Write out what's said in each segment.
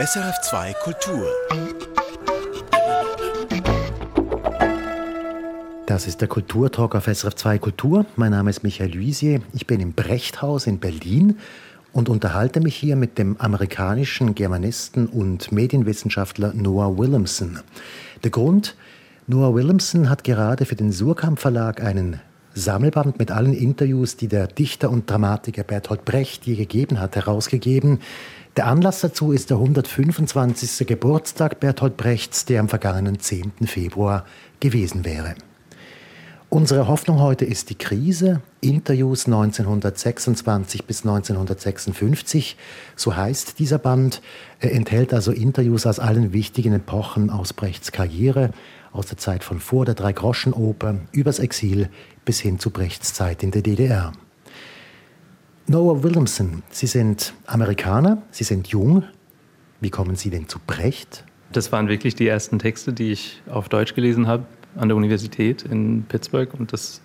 SRF2 Kultur. Das ist der Kulturtalk auf SRF2 Kultur. Mein Name ist Michael Luisier. Ich bin im Brechthaus in Berlin und unterhalte mich hier mit dem amerikanischen Germanisten und Medienwissenschaftler Noah Williamson. Der Grund, Noah Williamson hat gerade für den Surkamp Verlag einen Sammelband mit allen Interviews, die der Dichter und Dramatiker Bertolt Brecht je gegeben hat, herausgegeben. Der Anlass dazu ist der 125. Geburtstag Bertolt Brechts, der am vergangenen 10. Februar gewesen wäre. Unsere Hoffnung heute ist die Krise. Interviews 1926 bis 1956, so heißt dieser Band. Er enthält also Interviews aus allen wichtigen Epochen aus Brechts Karriere, aus der Zeit von vor der Dreigroschenoper, übers Exil bis hin zu Brechts Zeit in der DDR. Noah Williamson, Sie sind Amerikaner, Sie sind jung. Wie kommen Sie denn zu Brecht? Das waren wirklich die ersten Texte, die ich auf Deutsch gelesen habe an der Universität in Pittsburgh. Und das,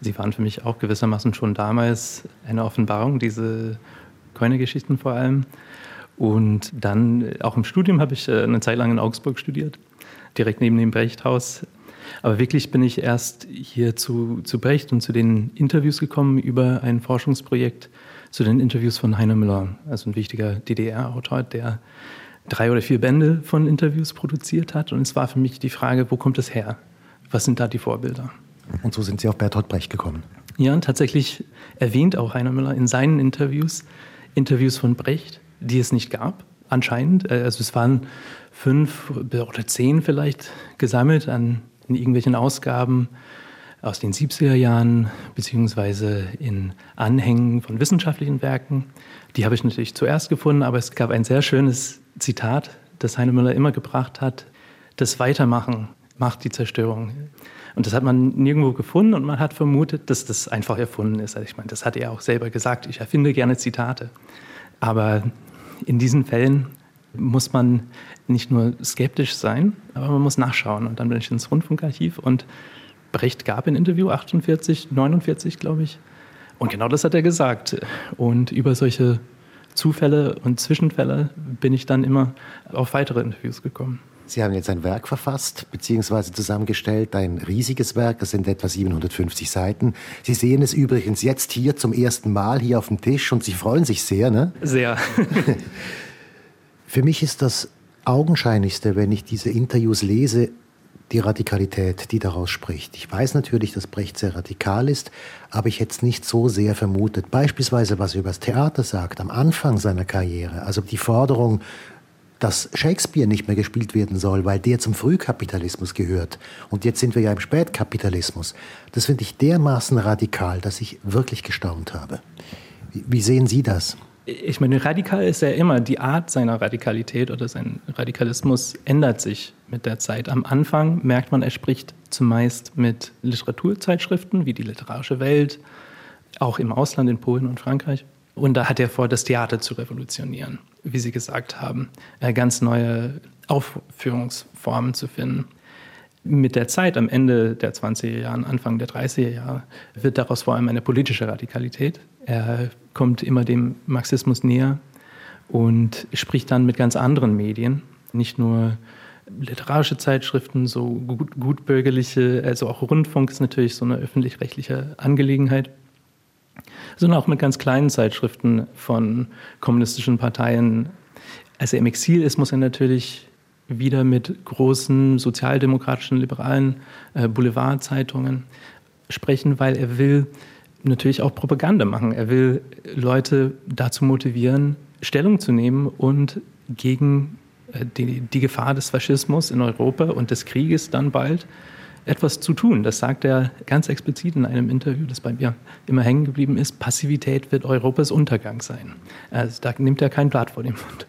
sie waren für mich auch gewissermaßen schon damals eine Offenbarung, diese Keuner-Geschichten vor allem. Und dann auch im Studium habe ich äh, eine Zeit lang in Augsburg studiert, direkt neben dem Brechthaus. Aber wirklich bin ich erst hier zu, zu Brecht und zu den Interviews gekommen über ein Forschungsprojekt zu den Interviews von Heiner Müller, also ein wichtiger DDR-Autor, der drei oder vier Bände von Interviews produziert hat. Und es war für mich die Frage, wo kommt es her? Was sind da die Vorbilder? Und so sind Sie auf Bertolt Brecht gekommen. Ja, und tatsächlich erwähnt auch Heiner Müller in seinen Interviews Interviews von Brecht, die es nicht gab, anscheinend. Äh, also es waren fünf oder zehn vielleicht gesammelt an in irgendwelchen Ausgaben aus den 70er Jahren, beziehungsweise in Anhängen von wissenschaftlichen Werken. Die habe ich natürlich zuerst gefunden, aber es gab ein sehr schönes Zitat, das Heine Müller immer gebracht hat. Das Weitermachen macht die Zerstörung. Und das hat man nirgendwo gefunden und man hat vermutet, dass das einfach erfunden ist. Also ich meine, das hat er auch selber gesagt. Ich erfinde gerne Zitate. Aber in diesen Fällen muss man nicht nur skeptisch sein, aber man muss nachschauen. Und dann bin ich ins Rundfunkarchiv und Brecht gab ein Interview, 48, 49, glaube ich. Und genau das hat er gesagt. Und über solche Zufälle und Zwischenfälle bin ich dann immer auf weitere Interviews gekommen. Sie haben jetzt ein Werk verfasst bzw. zusammengestellt, ein riesiges Werk, das sind etwa 750 Seiten. Sie sehen es übrigens jetzt hier zum ersten Mal hier auf dem Tisch und Sie freuen sich sehr, ne? Sehr. Für mich ist das Augenscheinlichste, wenn ich diese Interviews lese, die Radikalität, die daraus spricht. Ich weiß natürlich, dass Brecht sehr radikal ist, aber ich hätte es nicht so sehr vermutet. Beispielsweise, was er über das Theater sagt, am Anfang seiner Karriere. Also die Forderung, dass Shakespeare nicht mehr gespielt werden soll, weil der zum Frühkapitalismus gehört. Und jetzt sind wir ja im Spätkapitalismus. Das finde ich dermaßen radikal, dass ich wirklich gestaunt habe. Wie sehen Sie das? Ich meine, radikal ist ja immer, die Art seiner Radikalität oder sein Radikalismus ändert sich mit der Zeit. Am Anfang merkt man, er spricht zumeist mit Literaturzeitschriften wie die Literarische Welt, auch im Ausland, in Polen und Frankreich. Und da hat er vor, das Theater zu revolutionieren, wie Sie gesagt haben, äh, ganz neue Aufführungsformen zu finden. Mit der Zeit, am Ende der 20er Jahre, Anfang der 30er Jahre, wird daraus vor allem eine politische Radikalität. Er kommt immer dem Marxismus näher und spricht dann mit ganz anderen Medien, nicht nur literarische Zeitschriften, so gut, gutbürgerliche, also auch Rundfunk ist natürlich so eine öffentlich-rechtliche Angelegenheit, sondern auch mit ganz kleinen Zeitschriften von kommunistischen Parteien. Als er im Exil ist, muss er natürlich wieder mit großen sozialdemokratischen, liberalen äh, Boulevardzeitungen sprechen, weil er will natürlich auch Propaganda machen. Er will Leute dazu motivieren, Stellung zu nehmen und gegen äh, die, die Gefahr des Faschismus in Europa und des Krieges dann bald etwas zu tun. Das sagt er ganz explizit in einem Interview, das bei mir immer hängen geblieben ist. Passivität wird Europas Untergang sein. Also da nimmt er kein Blatt vor den Mund.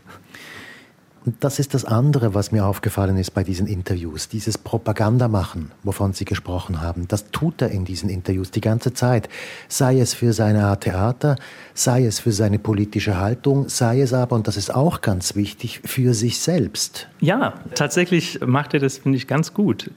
Das ist das andere, was mir aufgefallen ist bei diesen Interviews. Dieses Propagandamachen, wovon Sie gesprochen haben, das tut er in diesen Interviews die ganze Zeit. Sei es für seine Art Theater, sei es für seine politische Haltung, sei es aber, und das ist auch ganz wichtig, für sich selbst. Ja, tatsächlich macht er das, finde ich, ganz gut.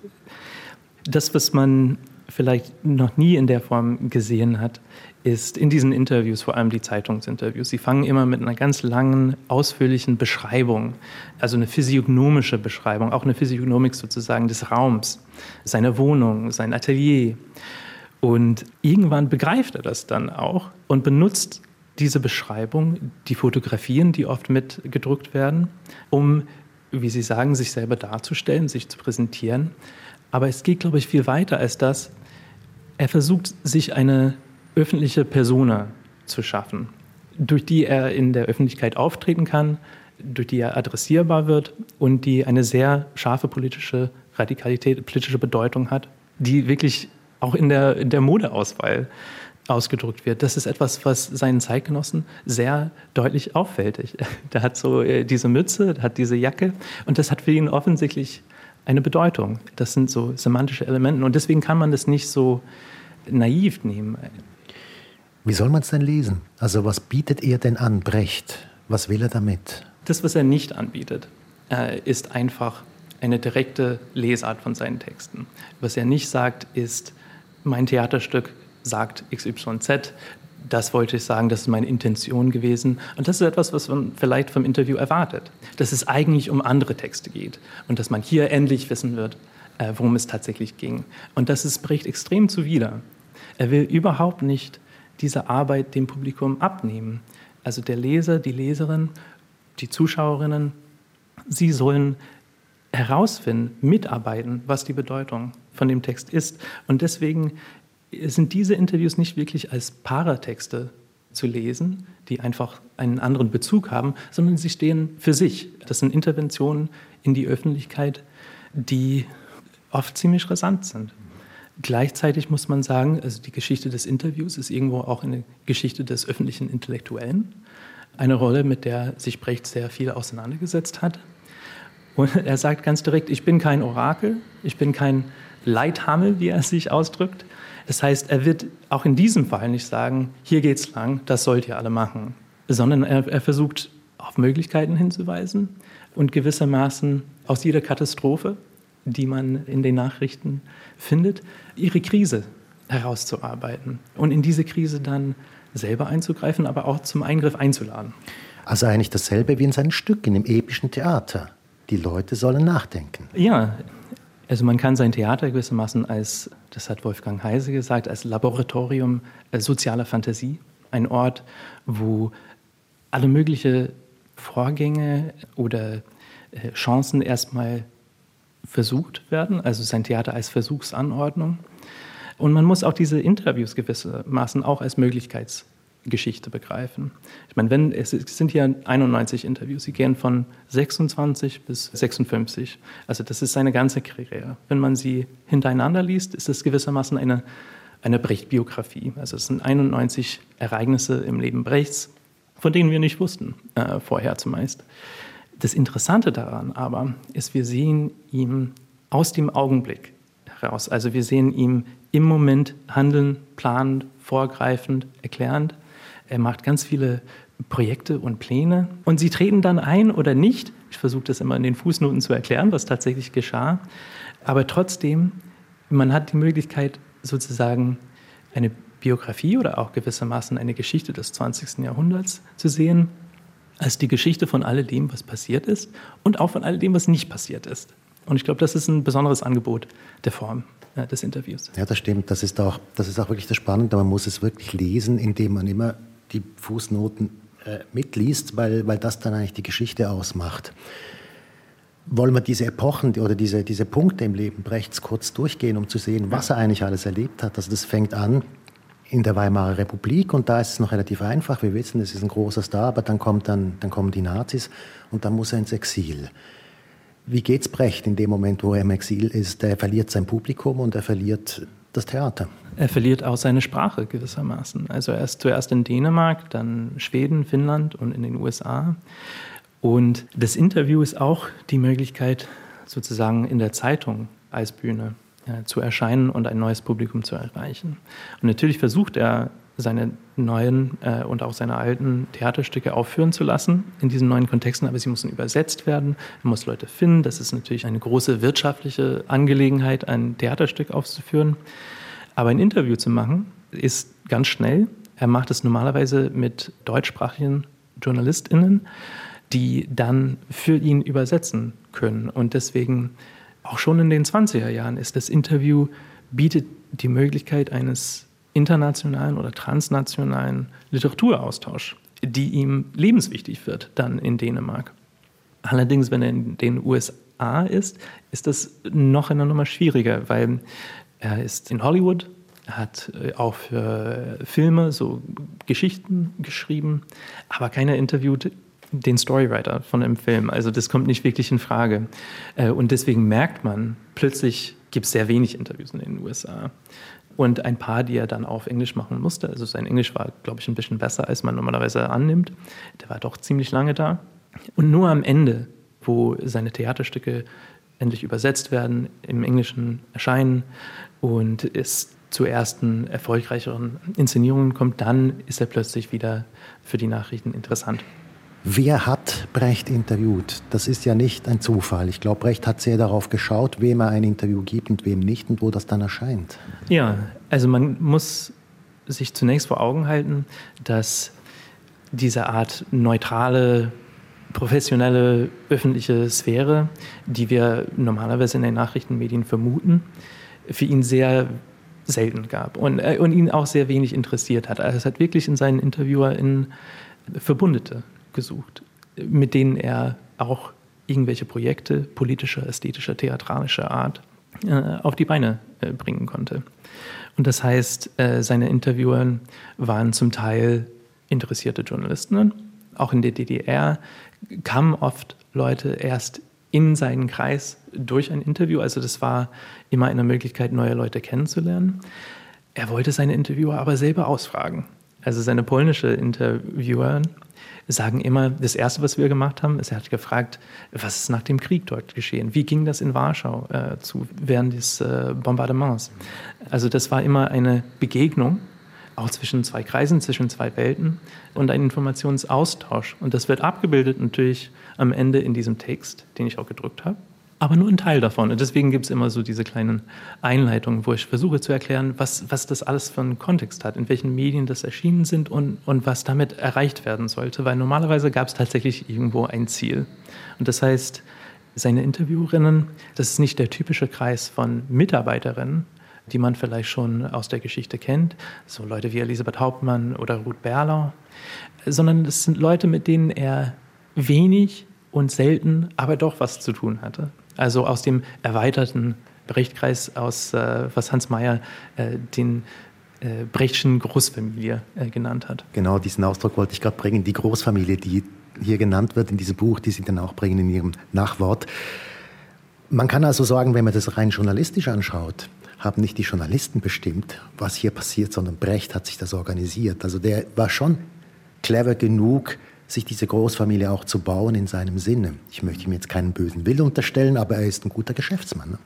Das, was man vielleicht noch nie in der Form gesehen hat, ist in diesen Interviews, vor allem die Zeitungsinterviews, sie fangen immer mit einer ganz langen, ausführlichen Beschreibung, also eine physiognomische Beschreibung, auch eine Physiognomik sozusagen des Raums, seiner Wohnung, sein Atelier. Und irgendwann begreift er das dann auch und benutzt diese Beschreibung, die Fotografien, die oft mitgedruckt werden, um, wie Sie sagen, sich selber darzustellen, sich zu präsentieren. Aber es geht, glaube ich, viel weiter als das. Er versucht, sich eine öffentliche Persona zu schaffen, durch die er in der Öffentlichkeit auftreten kann, durch die er adressierbar wird und die eine sehr scharfe politische Radikalität, politische Bedeutung hat, die wirklich auch in der, in der Modeauswahl ausgedrückt wird. Das ist etwas, was seinen Zeitgenossen sehr deutlich auffällt. Der hat so äh, diese Mütze, der hat diese Jacke und das hat für ihn offensichtlich eine Bedeutung. Das sind so semantische Elemente und deswegen kann man das nicht so naiv nehmen. Wie soll man es denn lesen? Also was bietet er denn an, Brecht? Was will er damit? Das, was er nicht anbietet, äh, ist einfach eine direkte Lesart von seinen Texten. Was er nicht sagt, ist, mein Theaterstück sagt XYZ, das wollte ich sagen, das ist meine Intention gewesen. Und das ist etwas, was man vielleicht vom Interview erwartet. Dass es eigentlich um andere Texte geht und dass man hier endlich wissen wird, äh, worum es tatsächlich ging. Und das ist Brecht extrem zuwider. Er will überhaupt nicht diese Arbeit dem Publikum abnehmen. Also der Leser, die Leserin, die Zuschauerinnen, sie sollen herausfinden, mitarbeiten, was die Bedeutung von dem Text ist. Und deswegen sind diese Interviews nicht wirklich als Paratexte zu lesen, die einfach einen anderen Bezug haben, sondern sie stehen für sich. Das sind Interventionen in die Öffentlichkeit, die oft ziemlich rasant sind. Gleichzeitig muss man sagen, also die Geschichte des Interviews ist irgendwo auch eine Geschichte des öffentlichen Intellektuellen. Eine Rolle, mit der sich Brecht sehr viel auseinandergesetzt hat. Und er sagt ganz direkt, ich bin kein Orakel, ich bin kein Leithammel, wie er sich ausdrückt, das heißt, er wird auch in diesem Fall nicht sagen, hier geht's lang, das sollt ihr alle machen, sondern er, er versucht auf Möglichkeiten hinzuweisen und gewissermaßen aus jeder Katastrophe, die man in den Nachrichten findet, ihre Krise herauszuarbeiten und in diese Krise dann selber einzugreifen, aber auch zum Eingriff einzuladen. Also eigentlich dasselbe wie in seinem Stück, in dem epischen Theater. Die Leute sollen nachdenken. Ja, also man kann sein Theater gewissermaßen als, das hat Wolfgang Heise gesagt, als Laboratorium sozialer Fantasie, ein Ort, wo alle möglichen Vorgänge oder äh, Chancen erstmal versucht werden, also sein Theater als Versuchsanordnung. Und man muss auch diese Interviews gewissermaßen auch als Möglichkeits Geschichte begreifen. Ich meine, wenn, es sind hier 91 Interviews, sie gehen von 26 bis 56. Also das ist seine ganze Karriere. Wenn man sie hintereinander liest, ist es gewissermaßen eine, eine Brecht-Biografie. Also es sind 91 Ereignisse im Leben Brechts, von denen wir nicht wussten, äh, vorher zumeist. Das Interessante daran aber ist, wir sehen ihm aus dem Augenblick heraus. Also wir sehen ihm im Moment handeln, planend, vorgreifend, erklärend er macht ganz viele Projekte und Pläne und sie treten dann ein oder nicht. Ich versuche das immer in den Fußnoten zu erklären, was tatsächlich geschah. Aber trotzdem, man hat die Möglichkeit, sozusagen eine Biografie oder auch gewissermaßen eine Geschichte des 20. Jahrhunderts zu sehen, als die Geschichte von alledem, was passiert ist und auch von alledem, was nicht passiert ist. Und ich glaube, das ist ein besonderes Angebot der Form äh, des Interviews. Ja, das stimmt. Das ist, auch, das ist auch wirklich das Spannende. Man muss es wirklich lesen, indem man immer die Fußnoten äh, mitliest, weil, weil das dann eigentlich die Geschichte ausmacht. Wollen wir diese Epochen oder diese, diese Punkte im Leben Brechts kurz durchgehen, um zu sehen, was er eigentlich alles erlebt hat? Also das fängt an in der Weimarer Republik und da ist es noch relativ einfach. Wir wissen, es ist ein großer Star, aber dann, kommt dann, dann kommen die Nazis und dann muss er ins Exil. Wie geht's Brecht in dem Moment, wo er im Exil ist? Er verliert sein Publikum und er verliert das Theater. Er verliert auch seine Sprache gewissermaßen. Also er ist zuerst in Dänemark, dann Schweden, Finnland und in den USA. Und das Interview ist auch die Möglichkeit, sozusagen in der Zeitung als Bühne äh, zu erscheinen und ein neues Publikum zu erreichen. Und natürlich versucht er, seine neuen äh, und auch seine alten Theaterstücke aufführen zu lassen in diesen neuen Kontexten, aber sie müssen übersetzt werden. Er muss Leute finden. Das ist natürlich eine große wirtschaftliche Angelegenheit, ein Theaterstück aufzuführen. Aber ein Interview zu machen, ist ganz schnell. Er macht es normalerweise mit deutschsprachigen JournalistInnen, die dann für ihn übersetzen können. Und deswegen auch schon in den 20er Jahren ist das Interview, bietet die Möglichkeit eines internationalen oder transnationalen Literaturaustauschs, die ihm lebenswichtig wird dann in Dänemark. Allerdings, wenn er in den USA ist, ist das noch eine Nummer schwieriger, weil er ist in Hollywood, er hat äh, auch für Filme so Geschichten geschrieben, aber keiner interviewt den Storywriter von dem Film. Also das kommt nicht wirklich in Frage. Äh, und deswegen merkt man, plötzlich gibt es sehr wenig Interviews in den USA. Und ein paar, die er dann auf Englisch machen musste. Also sein Englisch war, glaube ich, ein bisschen besser, als man normalerweise annimmt. Der war doch ziemlich lange da. Und nur am Ende, wo seine Theaterstücke endlich übersetzt werden, im Englischen erscheinen und es zu ersten erfolgreicheren Inszenierungen kommt, dann ist er plötzlich wieder für die Nachrichten interessant. Wer hat Brecht interviewt? Das ist ja nicht ein Zufall. Ich glaube, Brecht hat sehr darauf geschaut, wem er ein Interview gibt und wem nicht und wo das dann erscheint. Ja, also man muss sich zunächst vor Augen halten, dass diese Art neutrale, professionelle, öffentliche Sphäre, die wir normalerweise in den Nachrichtenmedien vermuten, für ihn sehr selten gab und, äh, und ihn auch sehr wenig interessiert hat. Also es hat wirklich in seinen InterviewerInnen Verbundete gesucht, mit denen er auch irgendwelche Projekte politischer, ästhetischer, theatralischer Art äh, auf die Beine äh, bringen konnte. Und das heißt, äh, seine Interviewer waren zum Teil interessierte Journalisten. Auch in der DDR kamen oft Leute erst in seinen Kreis durch ein Interview. Also das war immer eine Möglichkeit, neue Leute kennenzulernen. Er wollte seine Interviewer aber selber ausfragen. Also seine polnische Interviewer sagen immer, das Erste, was wir gemacht haben, ist, er hat gefragt, was ist nach dem Krieg dort geschehen? Wie ging das in Warschau äh, zu, während des äh, Bombardements? Also das war immer eine Begegnung, auch zwischen zwei Kreisen, zwischen zwei Welten und ein Informationsaustausch. Und das wird abgebildet natürlich am Ende in diesem Text, den ich auch gedrückt habe aber nur ein Teil davon. Und deswegen gibt es immer so diese kleinen Einleitungen, wo ich versuche zu erklären, was, was das alles für einen Kontext hat, in welchen Medien das erschienen sind und, und was damit erreicht werden sollte. Weil normalerweise gab es tatsächlich irgendwo ein Ziel. Und das heißt, seine Interviewerinnen, das ist nicht der typische Kreis von Mitarbeiterinnen, die man vielleicht schon aus der Geschichte kennt, so Leute wie Elisabeth Hauptmann oder Ruth Berlau, sondern es sind Leute, mit denen er wenig und selten, aber doch was zu tun hatte. Also aus dem erweiterten Brechtkreis, aus äh, was Hans Mayer äh, den äh, Brechtschen Großfamilie äh, genannt hat. Genau, diesen Ausdruck wollte ich gerade bringen. Die Großfamilie, die hier genannt wird in diesem Buch, die Sie dann auch bringen in Ihrem Nachwort. Man kann also sagen, wenn man das rein journalistisch anschaut, haben nicht die Journalisten bestimmt, was hier passiert, sondern Brecht hat sich das organisiert. Also der war schon clever genug, sich diese Großfamilie auch zu bauen in seinem Sinne. Ich möchte ihm jetzt keinen bösen Willen unterstellen, aber er ist ein guter Geschäftsmann. Ne?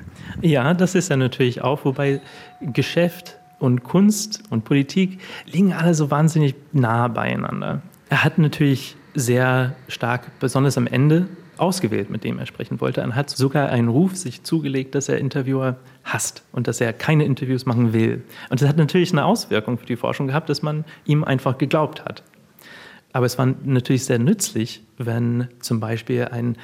Ja, das ist er natürlich auch, wobei Geschäft und Kunst und Politik liegen alle so wahnsinnig nah beieinander. Er hat natürlich sehr stark, besonders am Ende, ausgewählt, mit dem er sprechen wollte. Er hat sogar einen Ruf sich zugelegt, dass er Interviewer hasst und dass er keine Interviews machen will. Und das hat natürlich eine Auswirkung für die Forschung gehabt, dass man ihm einfach geglaubt hat. Aber es war natürlich sehr nützlich, wenn zum Beispiel ein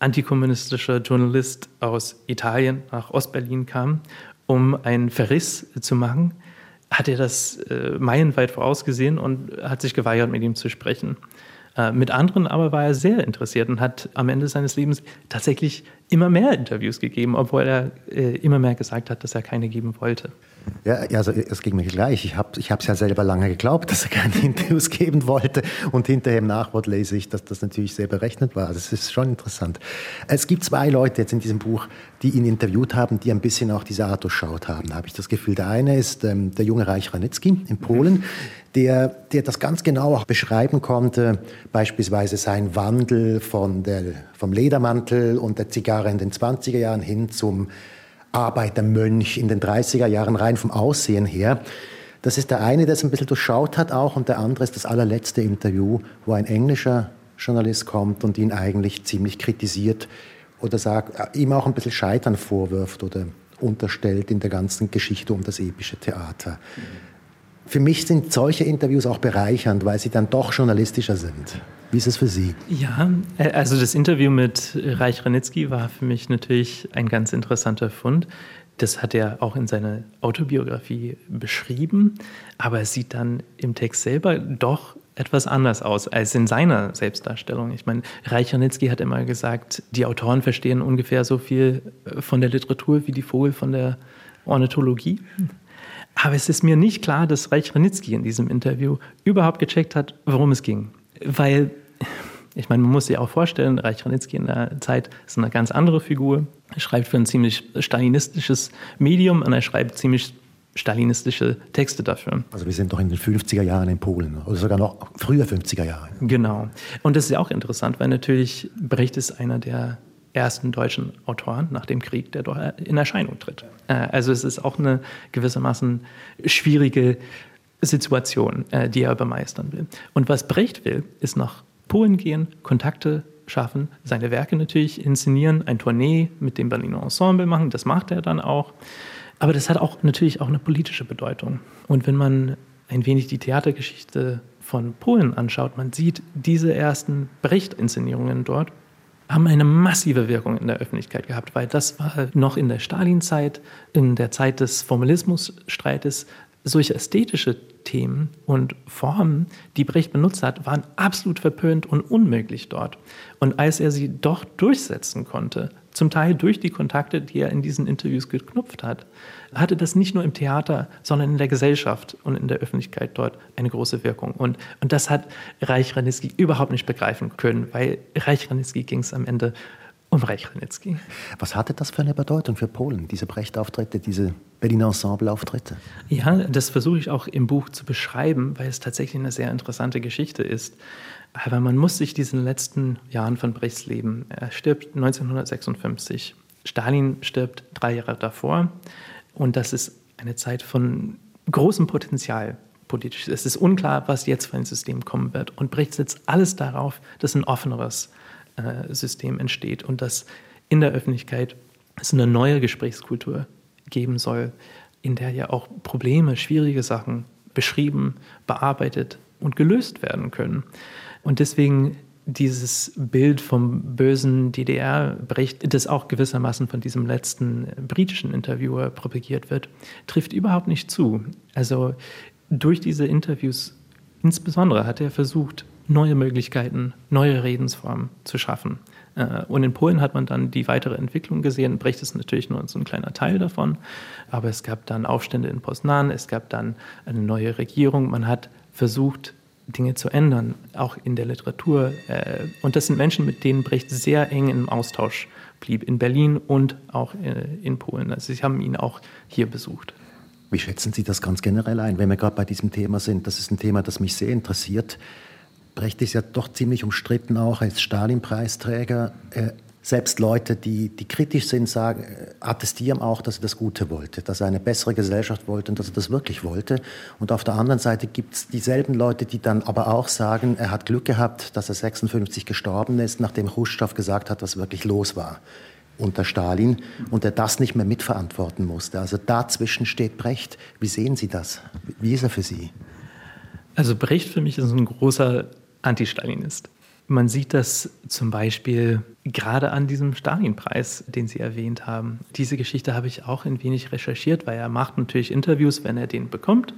antikommunistischer Journalist aus Italien nach Ostberlin kam, um einen Verriss zu machen, hat er das äh, meilenweit vorausgesehen und hat sich geweigert, mit ihm zu sprechen. Äh, mit anderen aber war er sehr interessiert und hat am Ende seines Lebens tatsächlich immer mehr Interviews gegeben, obwohl er äh, immer mehr gesagt hat, dass er keine geben wollte. Ja, also es ging mir gleich. Ich habe es ja selber lange geglaubt, dass er keine Interviews geben wollte. Und hinterher im Nachwort lese ich, dass das natürlich sehr berechnet war. Das ist schon interessant. Es gibt zwei Leute jetzt in diesem Buch, die ihn interviewt haben, die ein bisschen auch diese Art durchschaut haben, habe ich das Gefühl. Der eine ist ähm, der junge Reich Ranitzky in Polen, der, der das ganz genau auch beschreiben konnte, beispielsweise sein Wandel von der, vom Ledermantel und der Zigarre in den 20er Jahren hin zum Arbeitermönch in den 30er Jahren rein vom Aussehen her. Das ist der eine, der es ein bisschen durchschaut hat auch und der andere ist das allerletzte Interview, wo ein englischer Journalist kommt und ihn eigentlich ziemlich kritisiert oder sagt, äh, ihm auch ein bisschen Scheitern vorwirft oder unterstellt in der ganzen Geschichte um das epische Theater. Für mich sind solche Interviews auch bereichernd, weil sie dann doch journalistischer sind. Wie ist es für Sie? Ja, äh, also das Interview mit Reich Ranitzky war für mich natürlich ein ganz interessanter Fund. Das hat er auch in seiner Autobiografie beschrieben, aber es sieht dann im Text selber doch etwas anders aus als in seiner Selbstdarstellung. Ich meine, Reich Ranitzky hat immer gesagt, die Autoren verstehen ungefähr so viel äh, von der Literatur wie die Vogel von der Ornithologie. Aber es ist mir nicht klar, dass Reich Ranitzky in diesem Interview überhaupt gecheckt hat, worum es ging. Weil, ich meine, man muss sich auch vorstellen, Reich Ranitzky in der Zeit ist eine ganz andere Figur. Er schreibt für ein ziemlich stalinistisches Medium und er schreibt ziemlich stalinistische Texte dafür. Also wir sind doch in den 50er Jahren in Polen oder sogar noch früher 50er Jahre. Genau. Und das ist ja auch interessant, weil natürlich Brecht ist einer der ersten deutschen Autoren nach dem Krieg, der dort in Erscheinung tritt. Äh, also es ist auch eine gewissermaßen schwierige Situation, äh, die er bemeistern will. Und was Brecht will, ist nach Polen gehen, Kontakte schaffen, seine Werke natürlich inszenieren, ein Tournee mit dem Berliner Ensemble machen, das macht er dann auch. Aber das hat auch natürlich auch eine politische Bedeutung. Und wenn man ein wenig die Theatergeschichte von Polen anschaut, man sieht diese ersten Brecht-Inszenierungen dort haben eine massive Wirkung in der Öffentlichkeit gehabt, weil das war noch in der Stalinzeit, in der Zeit des Formalismusstreites, solche ästhetische Themen und Formen, die Brecht benutzt hat, waren absolut verpönt und unmöglich dort. Und als er sie doch durchsetzen konnte, zum Teil durch die Kontakte, die er in diesen Interviews geknüpft hat, hatte das nicht nur im Theater, sondern in der Gesellschaft und in der Öffentlichkeit dort eine große Wirkung. Und, und das hat Reich Ranitzky überhaupt nicht begreifen können, weil Reich Ranitzky ging es am Ende um Reich Ranitzky. Was hatte das für eine Bedeutung für Polen, diese Brecht-Auftritte, diese Berliner Ensemble-Auftritte? Ja, das versuche ich auch im Buch zu beschreiben, weil es tatsächlich eine sehr interessante Geschichte ist. Aber man muss sich diesen letzten Jahren von Brechts Leben, er stirbt 1956, Stalin stirbt drei Jahre davor und das ist eine Zeit von großem Potenzial politisch. Es ist unklar, was jetzt für ein System kommen wird und Brecht setzt alles darauf, dass ein offeneres System entsteht und dass in der Öffentlichkeit es eine neue Gesprächskultur geben soll, in der ja auch Probleme, schwierige Sachen beschrieben, bearbeitet und gelöst werden können. Und deswegen dieses Bild vom bösen DDR-Brecht, das auch gewissermaßen von diesem letzten britischen Interviewer propagiert wird, trifft überhaupt nicht zu. Also durch diese Interviews insbesondere hat er versucht, neue Möglichkeiten, neue Redensformen zu schaffen. Äh, und in Polen hat man dann die weitere Entwicklung gesehen. Brecht ist natürlich nur so ein kleiner Teil davon, aber es gab dann Aufstände in Poznan, es gab dann eine neue Regierung. Man hat versucht, Dinge zu ändern, auch in der Literatur. Äh, und das sind Menschen, mit denen Brecht sehr eng im Austausch blieb, in Berlin und auch äh, in Polen. Also sie haben ihn auch hier besucht. Wie schätzen Sie das ganz generell ein, wenn wir gerade bei diesem Thema sind? Das ist ein Thema, das mich sehr interessiert. Brecht ist ja doch ziemlich umstritten auch als Stalin-Preisträger. Äh, selbst Leute, die, die kritisch sind, sagen, äh, attestieren auch, dass er das Gute wollte, dass er eine bessere Gesellschaft wollte und dass er das wirklich wollte. Und auf der anderen Seite gibt es dieselben Leute, die dann aber auch sagen, er hat Glück gehabt, dass er 56 gestorben ist, nachdem Khrushchev gesagt hat, was wirklich los war unter Stalin und er das nicht mehr mitverantworten musste. Also dazwischen steht Brecht. Wie sehen Sie das? Wie ist er für Sie? Also Brecht für mich ist ein großer Anti-Stalinist. Man sieht das zum Beispiel gerade an diesem Stalin-Preis, den Sie erwähnt haben. Diese Geschichte habe ich auch ein wenig recherchiert, weil er macht natürlich Interviews, wenn er den bekommt.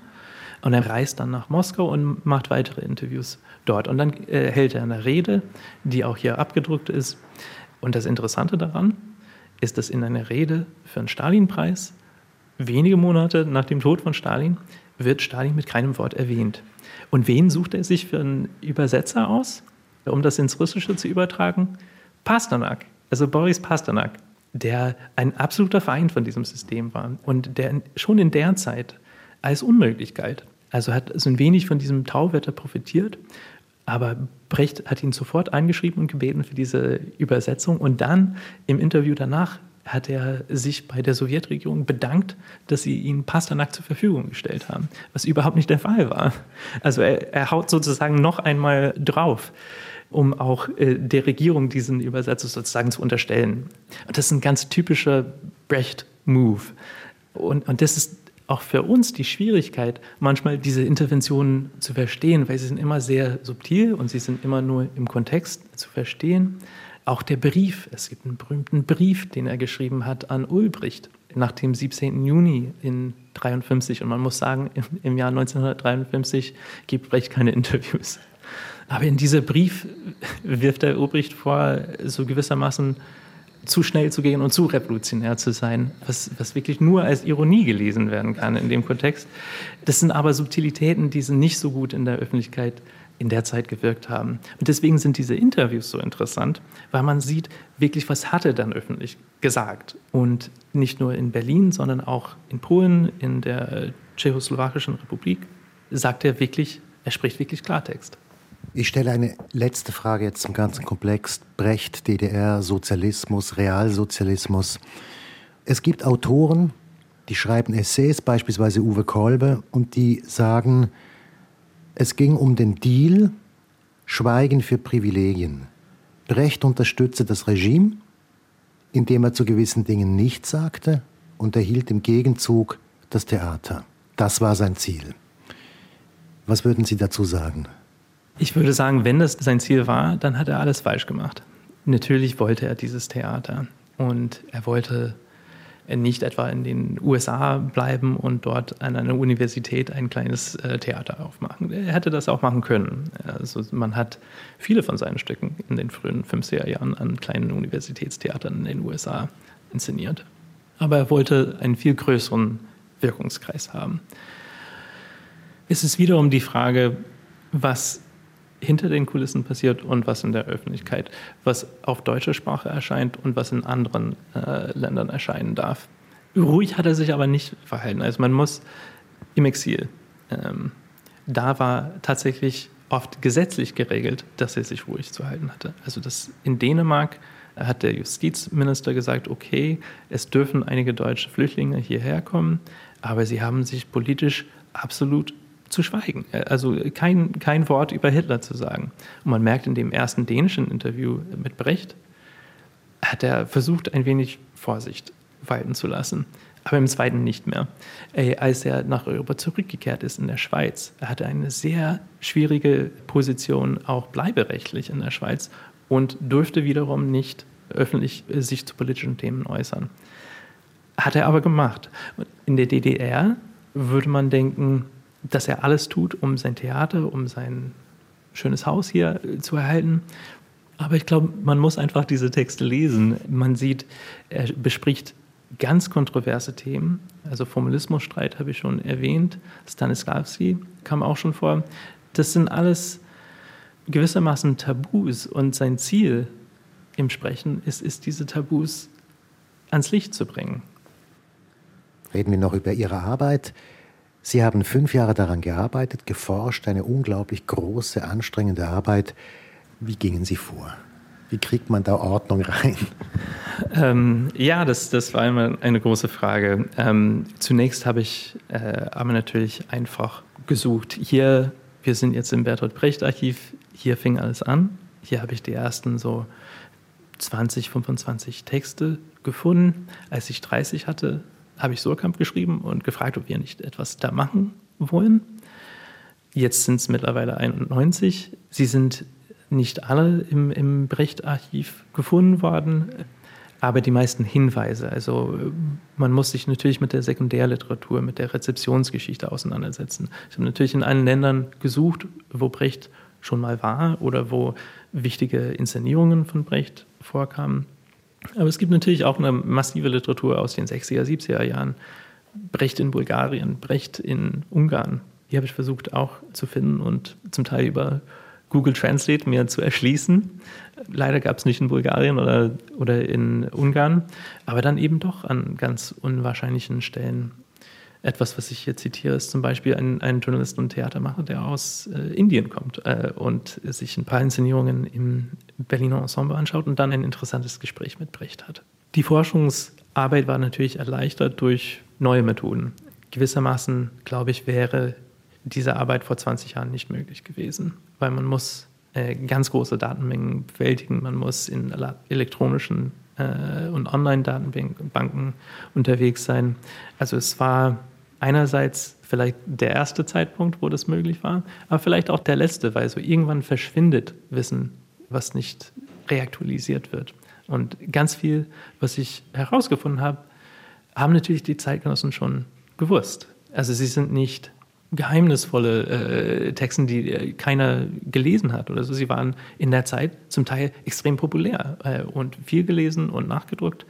Und er reist dann nach Moskau und macht weitere Interviews dort. Und dann äh, hält er eine Rede, die auch hier abgedruckt ist. Und das Interessante daran ist, dass in einer Rede für einen Stalin-Preis, wenige Monate nach dem Tod von Stalin, wird Stalin mit keinem Wort erwähnt. Und wen sucht er sich für einen Übersetzer aus? um das ins Russische zu übertragen, Pasternak, also Boris Pasternak, der ein absoluter Feind von diesem System war und der schon in der Zeit als unmöglich galt. Also hat so ein wenig von diesem Tauwetter profitiert, aber Brecht hat ihn sofort eingeschrieben und gebeten für diese Übersetzung und dann im Interview danach hat er sich bei der Sowjetregierung bedankt, dass sie ihn Pasternak zur Verfügung gestellt haben, was überhaupt nicht der Fall war. Also er, er haut sozusagen noch einmal drauf um auch äh, der Regierung diesen Übersetzer sozusagen zu unterstellen. Und das ist ein ganz typischer Brecht-Move. Und, und das ist auch für uns die Schwierigkeit, manchmal diese Interventionen zu verstehen, weil sie sind immer sehr subtil und sie sind immer nur im Kontext zu verstehen. Auch der Brief, es gibt einen berühmten Brief, den er geschrieben hat an Ulbricht nach dem 17. Juni in 53. Und man muss sagen, im, Jahr 1953 gibt Brecht keine Interviews. Aber in diesem Brief wirft der Ulbricht vor, so gewissermaßen zu schnell zu gehen und zu revolutionär zu sein, was, was wirklich nur als Ironie gelesen werden kann in dem Kontext. Das sind aber Subtilitäten, die sind nicht so gut in der Öffentlichkeit in der Zeit gewirkt haben. Und deswegen sind diese Interviews so interessant, weil man sieht wirklich, was hat er dann öffentlich gesagt. Und nicht nur in Berlin, sondern auch in Polen, in der Tschechoslowakischen Republik, sagt er wirklich, er spricht wirklich Klartext. Ich stelle eine letzte Frage jetzt zum ganzen Komplex Brecht, DDR, Sozialismus, Realsozialismus. Es gibt Autoren, die schreiben Essays, beispielsweise Uwe Kolbe, und die sagen, es ging um den Deal Schweigen für Privilegien. Brecht unterstützte das Regime, indem er zu gewissen Dingen nichts sagte und erhielt im Gegenzug das Theater. Das war sein Ziel. Was würden Sie dazu sagen? Ich würde sagen, wenn das sein Ziel war, dann hat er alles falsch gemacht. Natürlich wollte er dieses Theater und er wollte nicht etwa in den USA bleiben und dort an einer Universität ein kleines äh, Theater aufmachen. Er hätte das auch machen können. Also man hat viele von seinen Stücken in den frühen 50er Jahren an kleinen Universitätstheatern in den USA inszeniert. Aber er wollte einen viel größeren Wirkungskreis haben. Es ist wiederum die Frage, was hinter den Kulissen passiert und was in der Öffentlichkeit, was auf deutscher Sprache erscheint und was in anderen äh, Ländern erscheinen darf. Ruhig hat er sich aber nicht verhalten. Also man muss im Exil. Ähm, da war tatsächlich oft gesetzlich geregelt, dass er sich ruhig zu halten hatte. Also das in Dänemark hat der Justizminister gesagt, okay, es dürfen einige deutsche Flüchtlinge hierher kommen, aber sie haben sich politisch absolut zu schweigen. Also kein, kein Wort über Hitler zu sagen. Und man merkt in dem ersten dänischen Interview mit Brecht, hat er versucht, ein wenig Vorsicht walten zu lassen. Aber im zweiten nicht mehr. Als er nach Europa zurückgekehrt ist in der Schweiz, er hatte eine sehr schwierige Position, auch bleiberechtlich in der Schweiz, und durfte wiederum nicht öffentlich sich zu politischen Themen äußern. Hat er aber gemacht. In der DDR würde man denken, dass er alles tut, um sein Theater, um sein schönes Haus hier äh, zu erhalten. Aber ich glaube, man muss einfach diese Texte lesen. Man sieht, er bespricht ganz kontroverse Themen. Also Formulismusstreit habe ich schon erwähnt. Stanislavski kam auch schon vor. Das sind alles gewissermaßen Tabus. Und sein Ziel im Sprechen ist, ist diese Tabus ans Licht zu bringen. Reden wir noch über Ihre Arbeit. Sie haben fünf Jahre daran gearbeitet, geforscht, eine unglaublich große, anstrengende Arbeit. Wie gingen Sie vor? Wie kriegt man da Ordnung rein? Ähm, ja, das, das war immer eine große Frage. Ähm, zunächst habe ich äh, aber natürlich einfach gesucht. Hier, wir sind jetzt im Bertolt Brecht Archiv, hier fing alles an. Hier habe ich die ersten so 20, 25 Texte gefunden. Als ich 30 hatte, habe ich Surkamp geschrieben und gefragt, ob wir nicht etwas da machen wollen. Jetzt sind es mittlerweile 91. Sie sind nicht alle im, im Brecht-Archiv gefunden worden, aber die meisten Hinweise. Also man muss sich natürlich mit der Sekundärliteratur, mit der Rezeptionsgeschichte auseinandersetzen. Ich habe natürlich in allen Ländern gesucht, wo Brecht schon mal war oder wo wichtige Inszenierungen von Brecht vorkamen. Aber es gibt natürlich auch eine massive Literatur aus den 60er, 70er Jahren. Brecht in Bulgarien, Brecht in Ungarn. Die habe ich versucht auch zu finden und zum Teil über Google Translate mir zu erschließen. Leider gab es nicht in Bulgarien oder, oder in Ungarn, aber dann eben doch an ganz unwahrscheinlichen Stellen etwas, was ich hier zitiere, ist zum Beispiel ein, ein Journalist und Theatermacher, der aus äh, Indien kommt äh, und sich ein paar Inszenierungen im Berliner Ensemble anschaut und dann ein interessantes Gespräch mit Brecht hat. Die Forschungsarbeit war natürlich erleichtert durch neue Methoden. Gewissermaßen, glaube ich, wäre diese Arbeit vor 20 Jahren nicht möglich gewesen, weil man muss äh, ganz große Datenmengen bewältigen, man muss in elektronischen äh, und Online-Datenbanken unterwegs sein. Also es war einerseits vielleicht der erste Zeitpunkt, wo das möglich war, aber vielleicht auch der letzte, weil so irgendwann verschwindet Wissen, was nicht reaktualisiert wird. Und ganz viel, was ich herausgefunden habe, haben natürlich die Zeitgenossen schon gewusst. Also sie sind nicht geheimnisvolle äh, Texten, die äh, keiner gelesen hat oder so. Sie waren in der Zeit zum Teil extrem populär äh, und viel gelesen und nachgedruckt,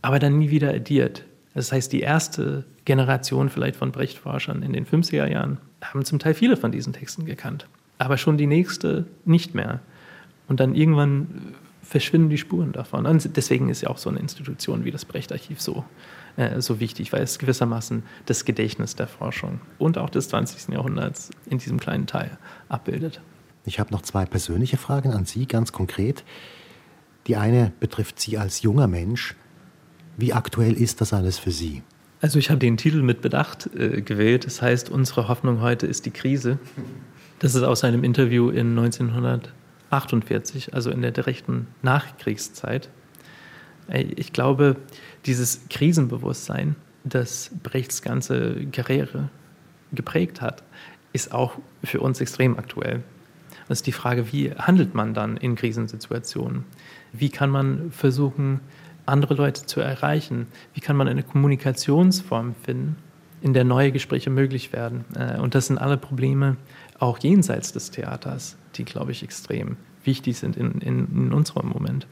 aber dann nie wieder addiert. Das heißt, die erste Generation vielleicht von Brecht-Forschern in den 50er Jahren haben zum Teil viele von diesen Texten gekannt, aber schon die nächste nicht mehr. Und dann irgendwann verschwinden die Spuren davon. Und deswegen ist ja auch so eine Institution wie das Brecht-Archiv so, äh, so wichtig, weil es gewissermaßen das Gedächtnis der Forschung und auch des 20. Jahrhunderts in diesem kleinen Teil abbildet. Ich habe noch zwei persönliche Fragen an Sie, ganz konkret. Die eine betrifft Sie als junger Mensch. Wie aktuell ist das alles für Sie? Also ich habe den Titel mit Bedacht äh, gewählt. Das heißt, unsere Hoffnung heute ist die Krise. Das ist aus einem Interview in 1948, also in der direkten Nachkriegszeit. Ich glaube, dieses Krisenbewusstsein, das Brechts ganze Karriere geprägt hat, ist auch für uns extrem aktuell. Das ist die Frage, wie handelt man dann in Krisensituationen? Wie kann man versuchen, andere Leute zu erreichen? Wie kann man eine Kommunikationsform finden, in der neue Gespräche möglich werden? Äh, und das sind alle Probleme, auch jenseits des Theaters, die, glaube ich, extrem wichtig sind in, in, in unserem Moment.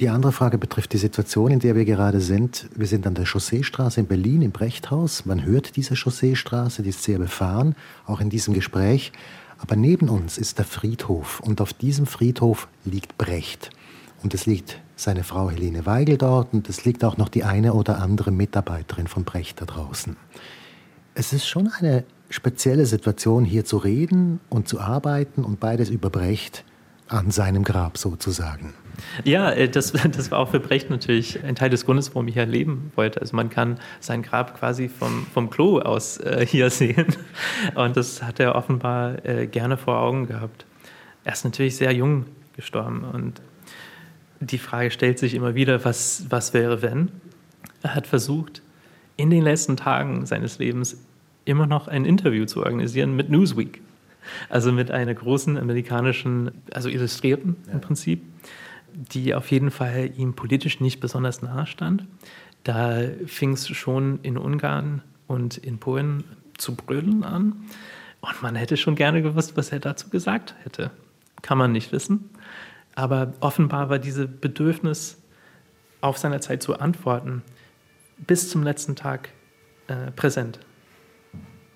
Die andere Frage betrifft die Situation, in der wir gerade sind. Wir sind an der Chausseestraße in Berlin im Brechthaus. Man hört diese Chausseestraße, die ist sehr befahren, auch in diesem Gespräch. Aber neben uns ist der Friedhof und auf diesem Friedhof liegt Brecht. Und es liegt seine Frau Helene Weigel dort und es liegt auch noch die eine oder andere Mitarbeiterin von Brecht da draußen. Es ist schon eine spezielle Situation, hier zu reden und zu arbeiten und beides über Brecht an seinem Grab sozusagen. Ja, äh, das, das war auch für Brecht natürlich ein Teil des Grundes, warum ich hier leben wollte. Also man kann sein Grab quasi vom, vom Klo aus äh, hier sehen. Und das hat er offenbar äh, gerne vor Augen gehabt. Er ist natürlich sehr jung gestorben und die Frage stellt sich immer wieder, was, was wäre, wenn? Er hat versucht, in den letzten Tagen seines Lebens immer noch ein Interview zu organisieren mit Newsweek. Also mit einer großen amerikanischen, also Illustrierten im Prinzip, die auf jeden Fall ihm politisch nicht besonders nahe stand. Da fing es schon in Ungarn und in Polen zu brödeln an. Und man hätte schon gerne gewusst, was er dazu gesagt hätte. Kann man nicht wissen. Aber offenbar war dieses Bedürfnis, auf seiner Zeit zu antworten, bis zum letzten Tag äh, präsent.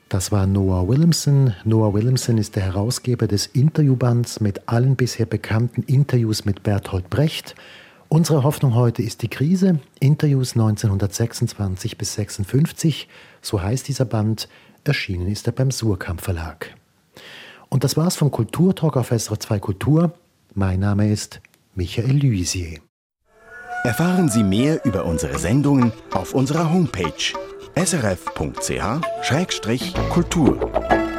Das war Noah Williamson. Noah Williamson ist der Herausgeber des Interviewbands mit allen bisher bekannten Interviews mit Bertolt Brecht. Unsere Hoffnung heute ist die Krise. Interviews 1926 bis 56, so heißt dieser Band. Erschienen ist er beim Surkamp Verlag. Und das war's vom Kulturtalk auf SRF 2 Kultur. Mein Name ist Michael Luisier. Erfahren Sie mehr über unsere Sendungen auf unserer Homepage srf.ch-kultur.